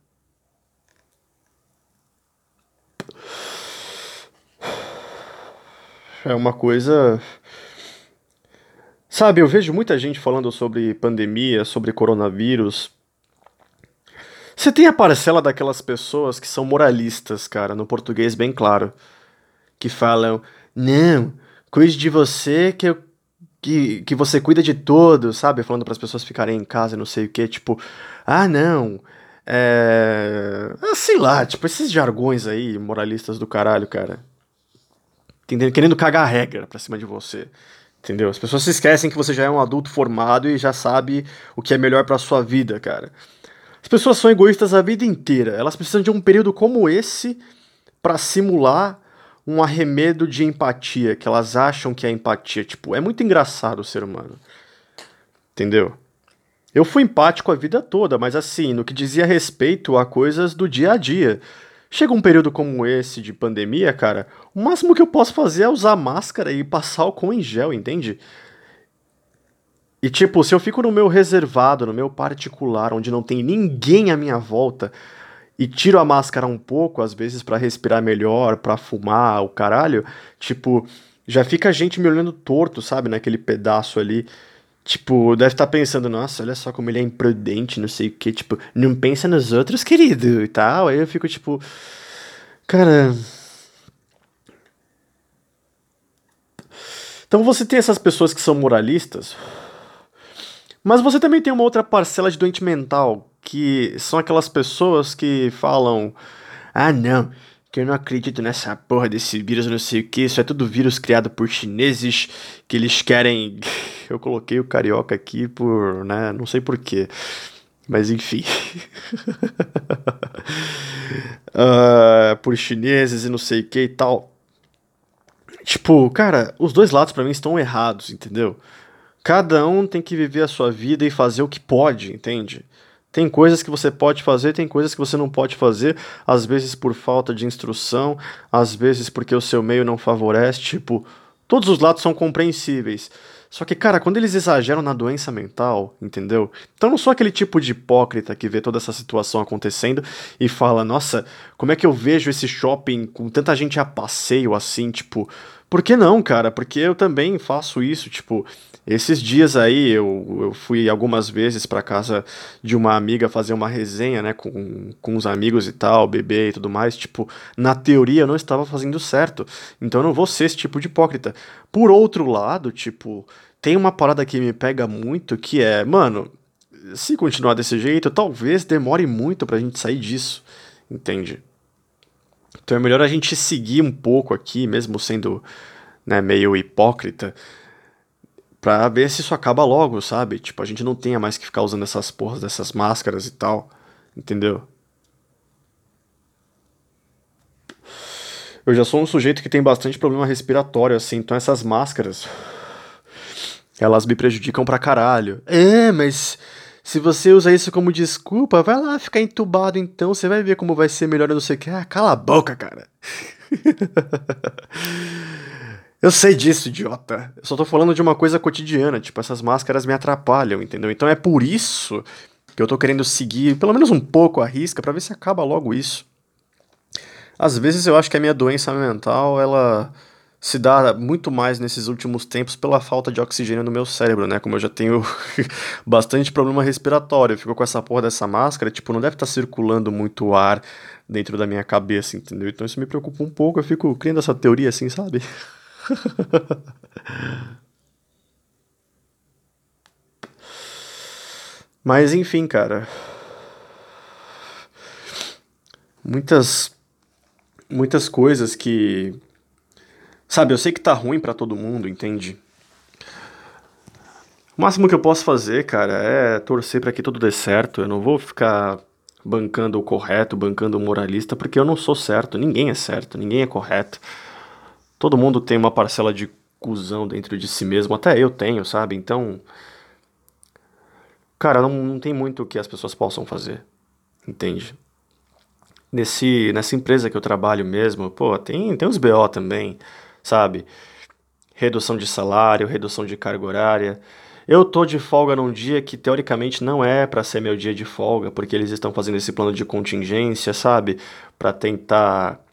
É uma coisa. Sabe, eu vejo muita gente falando sobre pandemia, sobre coronavírus. Você tem a parcela daquelas pessoas que são moralistas, cara, no português bem claro, que falam: "Não, cuide de você que eu que, que você cuida de todos", sabe? Falando para as pessoas ficarem em casa, não sei o quê, tipo: "Ah, não, é, ah, sei lá, tipo esses jargões aí moralistas do caralho, cara entendendo? Querendo cagar a regra pra cima de você. Entendeu? As pessoas se esquecem que você já é um adulto formado e já sabe o que é melhor para sua vida, cara. As pessoas são egoístas a vida inteira. Elas precisam de um período como esse para simular um arremedo de empatia, que elas acham que é empatia. Tipo, é muito engraçado o ser humano. Entendeu? Eu fui empático a vida toda, mas assim, no que dizia respeito a coisas do dia a dia. Chega um período como esse de pandemia, cara, o máximo que eu posso fazer é usar máscara e passar álcool em gel, entende? E tipo, se eu fico no meu reservado, no meu particular, onde não tem ninguém à minha volta, e tiro a máscara um pouco, às vezes para respirar melhor, para fumar, o caralho, tipo, já fica a gente me olhando torto, sabe, naquele pedaço ali. Tipo, deve estar tá pensando, nossa, olha só como ele é imprudente, não sei o que, tipo, não pensa nos outros, querido, e tal. Aí eu fico tipo, cara. Então você tem essas pessoas que são moralistas, mas você também tem uma outra parcela de doente mental, que são aquelas pessoas que falam: ah, não, que eu não acredito nessa porra desse vírus, não sei o que, isso é tudo vírus criado por chineses que eles querem. Eu coloquei o carioca aqui por, né, não sei porquê, mas enfim. uh, por chineses e não sei o que e tal. Tipo, cara, os dois lados para mim estão errados, entendeu? Cada um tem que viver a sua vida e fazer o que pode, entende? Tem coisas que você pode fazer, tem coisas que você não pode fazer, às vezes por falta de instrução, às vezes porque o seu meio não favorece, tipo, todos os lados são compreensíveis. Só que, cara, quando eles exageram na doença mental, entendeu? Então não sou aquele tipo de hipócrita que vê toda essa situação acontecendo e fala, nossa, como é que eu vejo esse shopping com tanta gente a passeio assim, tipo, por que não, cara? Porque eu também faço isso, tipo, esses dias aí eu, eu fui algumas vezes para casa de uma amiga fazer uma resenha, né, com, com os amigos e tal, beber e tudo mais. Tipo, na teoria eu não estava fazendo certo. Então eu não vou ser esse tipo de hipócrita. Por outro lado, tipo, tem uma parada que me pega muito que é, mano, se continuar desse jeito, talvez demore muito pra gente sair disso, entende? Então é melhor a gente seguir um pouco aqui, mesmo sendo né, meio hipócrita pra ver se isso acaba logo, sabe? Tipo, a gente não tenha mais que ficar usando essas porras dessas máscaras e tal, entendeu? Eu já sou um sujeito que tem bastante problema respiratório, assim, então essas máscaras. Elas me prejudicam pra caralho. É, mas se você usa isso como desculpa, vai lá ficar entubado então, você vai ver como vai ser melhor, eu não sei o que. Ah, cala a boca, cara. Eu sei disso, idiota. Eu só tô falando de uma coisa cotidiana, tipo, essas máscaras me atrapalham, entendeu? Então é por isso que eu tô querendo seguir pelo menos um pouco a risca para ver se acaba logo isso. Às vezes eu acho que a minha doença mental, ela se dá muito mais nesses últimos tempos pela falta de oxigênio no meu cérebro, né? Como eu já tenho bastante problema respiratório, eu fico com essa porra dessa máscara, tipo, não deve estar tá circulando muito ar dentro da minha cabeça, entendeu? Então isso me preocupa um pouco, eu fico criando essa teoria assim, sabe? Mas enfim, cara. Muitas muitas coisas que Sabe, eu sei que tá ruim para todo mundo, entende? O máximo que eu posso fazer, cara, é torcer para que tudo dê certo. Eu não vou ficar bancando o correto, bancando o moralista, porque eu não sou certo. Ninguém é certo, ninguém é correto. Todo mundo tem uma parcela de cuzão dentro de si mesmo, até eu tenho, sabe? Então. Cara, não, não tem muito o que as pessoas possam fazer, entende? Nesse, nessa empresa que eu trabalho mesmo, pô, tem, tem uns BO também sabe? Redução de salário, redução de carga horária. Eu tô de folga num dia que teoricamente não é para ser meu dia de folga, porque eles estão fazendo esse plano de contingência, sabe? Para tentar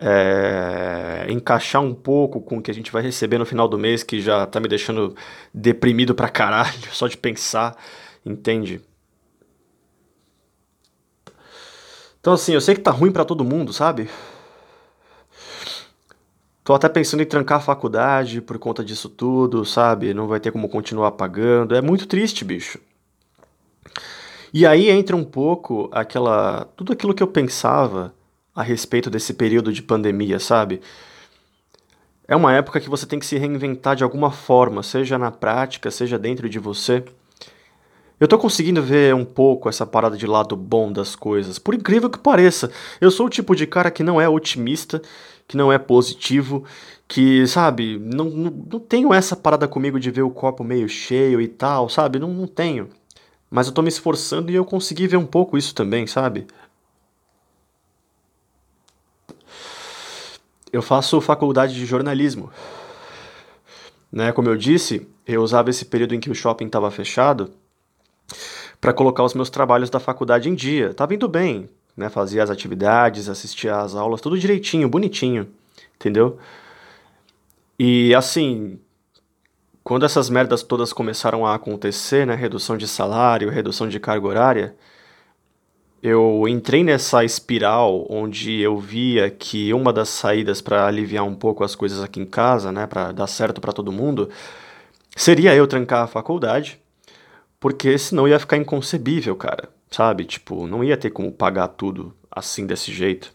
é, encaixar um pouco com o que a gente vai receber no final do mês, que já tá me deixando deprimido pra caralho, só de pensar, entende? Então assim, eu sei que tá ruim para todo mundo, sabe? Tô até pensando em trancar a faculdade por conta disso tudo, sabe? Não vai ter como continuar pagando. É muito triste, bicho. E aí entra um pouco aquela. tudo aquilo que eu pensava a respeito desse período de pandemia, sabe? É uma época que você tem que se reinventar de alguma forma, seja na prática, seja dentro de você. Eu tô conseguindo ver um pouco essa parada de lado bom das coisas, por incrível que pareça. Eu sou o tipo de cara que não é otimista que não é positivo, que, sabe, não, não, não tenho essa parada comigo de ver o copo meio cheio e tal, sabe? Não, não tenho. Mas eu tô me esforçando e eu consegui ver um pouco isso também, sabe? Eu faço faculdade de jornalismo. Né, como eu disse, eu usava esse período em que o shopping estava fechado para colocar os meus trabalhos da faculdade em dia. Tava indo bem, né? Fazia as atividades, assistia às aulas, tudo direitinho, bonitinho, entendeu? E assim, quando essas merdas todas começaram a acontecer, né? Redução de salário, redução de carga horária, eu entrei nessa espiral onde eu via que uma das saídas para aliviar um pouco as coisas aqui em casa, né, para dar certo para todo mundo, seria eu trancar a faculdade, porque senão ia ficar inconcebível, cara sabe? Tipo, não ia ter como pagar tudo assim desse jeito.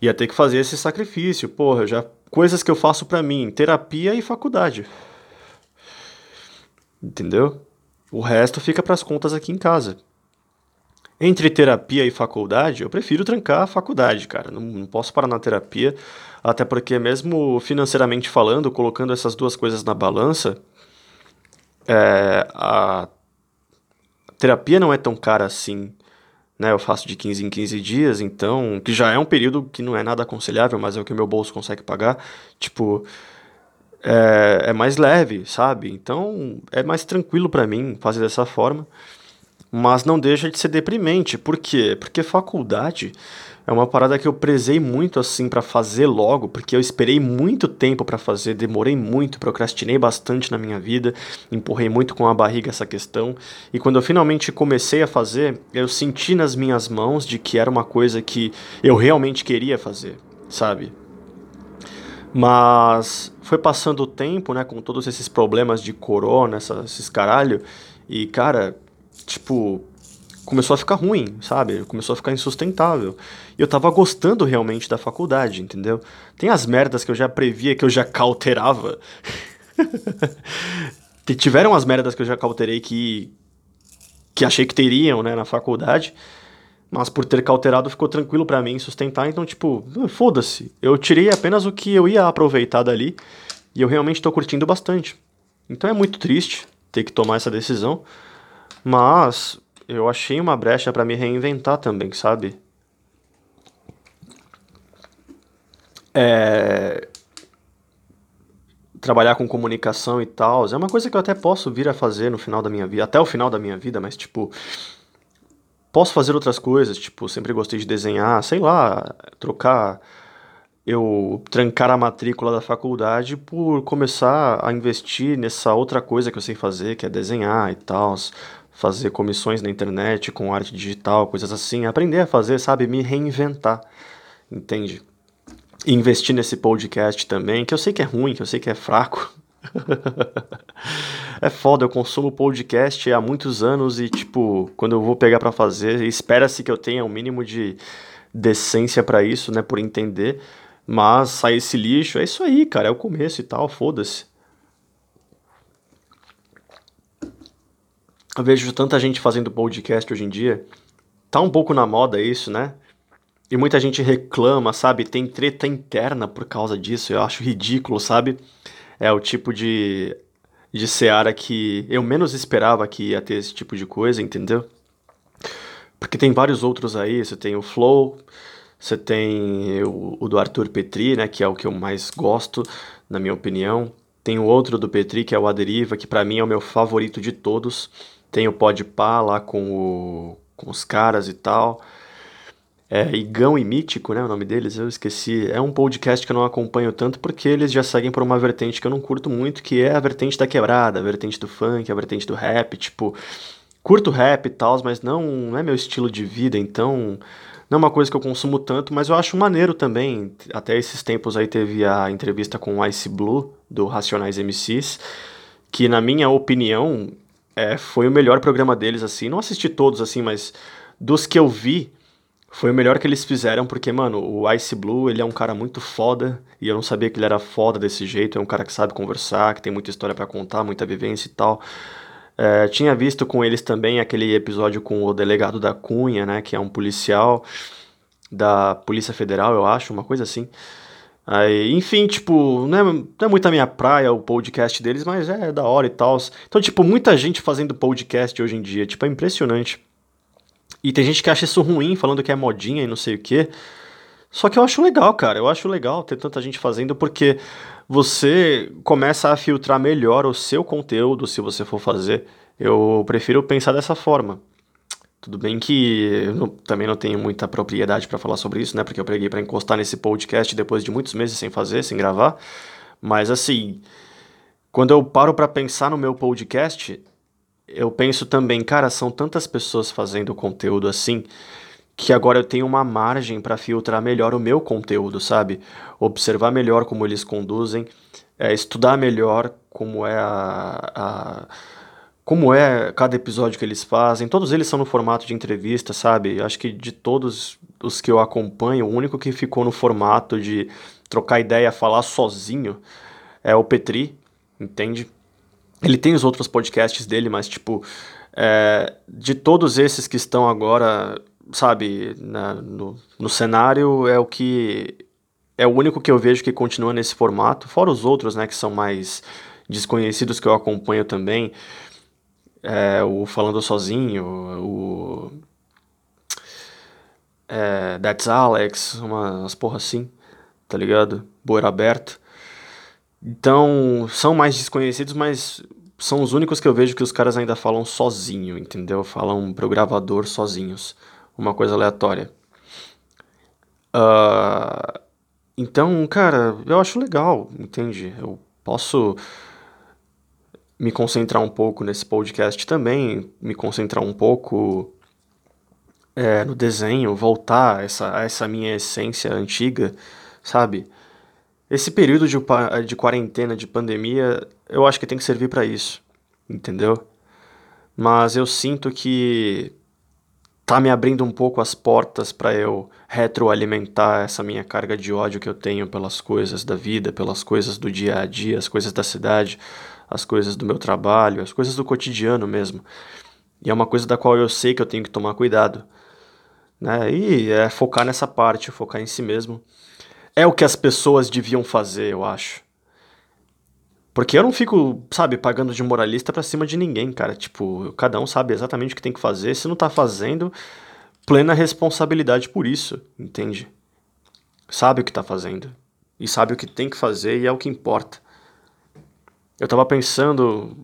Ia ter que fazer esse sacrifício, porra, já coisas que eu faço para mim, terapia e faculdade. Entendeu? O resto fica para as contas aqui em casa. Entre terapia e faculdade, eu prefiro trancar a faculdade, cara. Não, não, posso parar na terapia, até porque, mesmo financeiramente falando, colocando essas duas coisas na balança, é, a terapia não é tão cara assim, né? Eu faço de 15 em 15 dias, então, que já é um período que não é nada aconselhável, mas é o que meu bolso consegue pagar. Tipo, é, é mais leve, sabe? Então, é mais tranquilo para mim fazer dessa forma. Mas não deixa de ser deprimente. Por quê? Porque faculdade é uma parada que eu prezei muito assim para fazer logo, porque eu esperei muito tempo para fazer, demorei muito, procrastinei bastante na minha vida, empurrei muito com a barriga essa questão, e quando eu finalmente comecei a fazer, eu senti nas minhas mãos de que era uma coisa que eu realmente queria fazer, sabe? Mas foi passando o tempo, né, com todos esses problemas de corona, esses caralho, e cara, tipo, começou a ficar ruim, sabe? Começou a ficar insustentável. E eu tava gostando realmente da faculdade, entendeu? Tem as merdas que eu já previa, que eu já cauterava. tiveram as merdas que eu já cauterei que que achei que teriam, né, na faculdade. Mas por ter cauterado ficou tranquilo para mim sustentar, então tipo, foda-se. Eu tirei apenas o que eu ia aproveitar dali e eu realmente tô curtindo bastante. Então é muito triste ter que tomar essa decisão, mas eu achei uma brecha para me reinventar também, sabe? é, trabalhar com comunicação e tal. É uma coisa que eu até posso vir a fazer no final da minha vida, até o final da minha vida, mas tipo. Posso fazer outras coisas, tipo, sempre gostei de desenhar, sei lá, trocar. Eu trancar a matrícula da faculdade por começar a investir nessa outra coisa que eu sei fazer, que é desenhar e tal, fazer comissões na internet com arte digital, coisas assim, aprender a fazer, sabe, me reinventar, entende? Investir nesse podcast também, que eu sei que é ruim, que eu sei que é fraco. é foda, eu consumo podcast há muitos anos e, tipo, quando eu vou pegar para fazer, espera-se que eu tenha o um mínimo de decência para isso, né, por entender. Mas sai esse lixo, é isso aí, cara, é o começo e tal, foda-se. Eu vejo tanta gente fazendo podcast hoje em dia. Tá um pouco na moda isso, né? E muita gente reclama, sabe? Tem treta interna por causa disso. Eu acho ridículo, sabe? É o tipo de, de seara que eu menos esperava que ia ter esse tipo de coisa, entendeu? Porque tem vários outros aí. Você tem o Flow, você tem o, o do Arthur Petri, né? Que é o que eu mais gosto, na minha opinião. Tem o outro do Petri, que é o Aderiva, que para mim é o meu favorito de todos. Tem o Podpah lá com, o, com os caras e tal. É, Igão e Mítico, né? O nome deles, eu esqueci. É um podcast que eu não acompanho tanto porque eles já seguem por uma vertente que eu não curto muito, que é a vertente da quebrada, a vertente do funk, a vertente do rap. Tipo, curto rap e tal, mas não, não é meu estilo de vida, então não é uma coisa que eu consumo tanto, mas eu acho maneiro também. Até esses tempos aí teve a entrevista com o Ice Blue, do Racionais MCs, que na minha opinião é, foi o melhor programa deles, assim. Não assisti todos, assim, mas dos que eu vi, foi o melhor que eles fizeram, porque, mano, o Ice Blue, ele é um cara muito foda, e eu não sabia que ele era foda desse jeito, é um cara que sabe conversar, que tem muita história para contar, muita vivência e tal. É, tinha visto com eles também aquele episódio com o delegado da Cunha, né, que é um policial da Polícia Federal, eu acho, uma coisa assim. Aí, enfim, tipo, não é, não é muito a minha praia o podcast deles, mas é da hora e tal. Então, tipo, muita gente fazendo podcast hoje em dia, tipo, é impressionante. E tem gente que acha isso ruim, falando que é modinha e não sei o quê. Só que eu acho legal, cara. Eu acho legal ter tanta gente fazendo porque você começa a filtrar melhor o seu conteúdo se você for fazer. Eu prefiro pensar dessa forma. Tudo bem que eu não, também não tenho muita propriedade para falar sobre isso, né? Porque eu preguei para encostar nesse podcast depois de muitos meses sem fazer, sem gravar. Mas assim, quando eu paro para pensar no meu podcast, eu penso também, cara, são tantas pessoas fazendo conteúdo assim que agora eu tenho uma margem para filtrar melhor o meu conteúdo, sabe? Observar melhor como eles conduzem, é, estudar melhor como é a, a como é cada episódio que eles fazem. Todos eles são no formato de entrevista, sabe? Acho que de todos os que eu acompanho, o único que ficou no formato de trocar ideia, falar sozinho, é o Petri, entende? Ele tem os outros podcasts dele, mas, tipo, é, de todos esses que estão agora, sabe, na, no, no cenário, é o que. É o único que eu vejo que continua nesse formato, fora os outros, né, que são mais desconhecidos que eu acompanho também é, o Falando Sozinho, o. É, That's Alex, umas porra assim, tá ligado? Boeiro aberto. Então, são mais desconhecidos, mas são os únicos que eu vejo que os caras ainda falam sozinho, entendeu? Falam pro gravador sozinhos. Uma coisa aleatória. Uh, então, cara, eu acho legal, entende? Eu posso me concentrar um pouco nesse podcast também, me concentrar um pouco é, no desenho, voltar a essa, a essa minha essência antiga, sabe? Esse período de, de quarentena, de pandemia, eu acho que tem que servir para isso, entendeu? Mas eu sinto que tá me abrindo um pouco as portas para eu retroalimentar essa minha carga de ódio que eu tenho pelas coisas da vida, pelas coisas do dia a dia, as coisas da cidade, as coisas do meu trabalho, as coisas do cotidiano mesmo. E é uma coisa da qual eu sei que eu tenho que tomar cuidado. Né? E é focar nessa parte, focar em si mesmo. É o que as pessoas deviam fazer, eu acho. Porque eu não fico, sabe, pagando de moralista pra cima de ninguém, cara. Tipo, cada um sabe exatamente o que tem que fazer. Se não tá fazendo, plena responsabilidade por isso, entende? Sabe o que tá fazendo. e sabe o que tem que fazer e é o que importa. Eu tava pensando,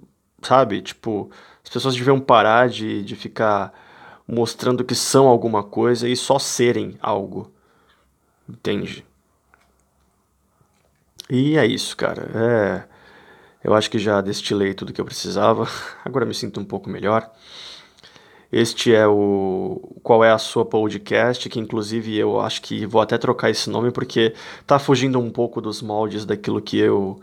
sabe, tipo, as pessoas deviam parar de, de ficar mostrando que são alguma coisa e só serem algo. Entende? E é isso, cara. É. Eu acho que já destilei tudo que eu precisava. Agora me sinto um pouco melhor. Este é o Qual é a sua podcast, que inclusive eu acho que vou até trocar esse nome porque tá fugindo um pouco dos moldes daquilo que eu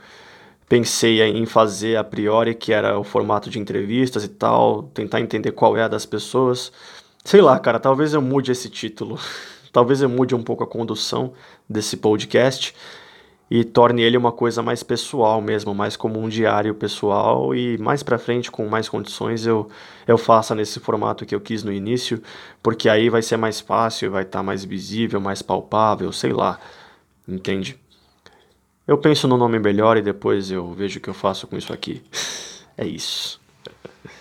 pensei em fazer a priori, que era o formato de entrevistas e tal, tentar entender qual é a das pessoas. Sei lá, cara, talvez eu mude esse título. talvez eu mude um pouco a condução desse podcast e torne ele uma coisa mais pessoal mesmo, mais como um diário pessoal e mais para frente com mais condições eu eu faça nesse formato que eu quis no início, porque aí vai ser mais fácil, vai estar tá mais visível, mais palpável, sei lá. Entende? Eu penso no nome melhor e depois eu vejo o que eu faço com isso aqui. É isso.